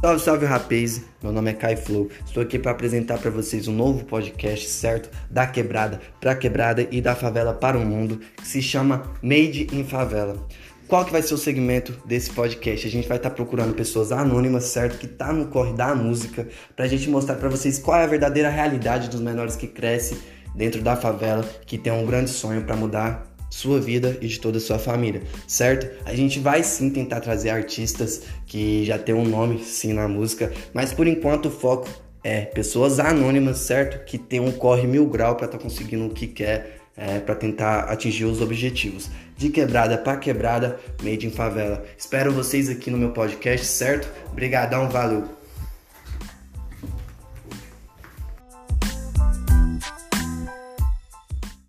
Salve, salve rapaz! Meu nome é Kai Flow. Estou aqui para apresentar para vocês um novo podcast, certo? Da quebrada para quebrada e da favela para o mundo, que se chama Made in Favela. Qual que vai ser o segmento desse podcast? A gente vai estar tá procurando pessoas anônimas, certo? Que tá no corre da música, pra gente mostrar para vocês qual é a verdadeira realidade dos menores que crescem dentro da favela, que tem um grande sonho para mudar sua vida e de toda a sua família, certo? A gente vai sim tentar trazer artistas que já tem um nome sim na música, mas por enquanto o foco é pessoas anônimas, certo? Que tem um corre mil grau para estar tá conseguindo o que quer, é, para tentar atingir os objetivos. De quebrada para quebrada, made in favela. Espero vocês aqui no meu podcast, certo? Obrigadão, valeu!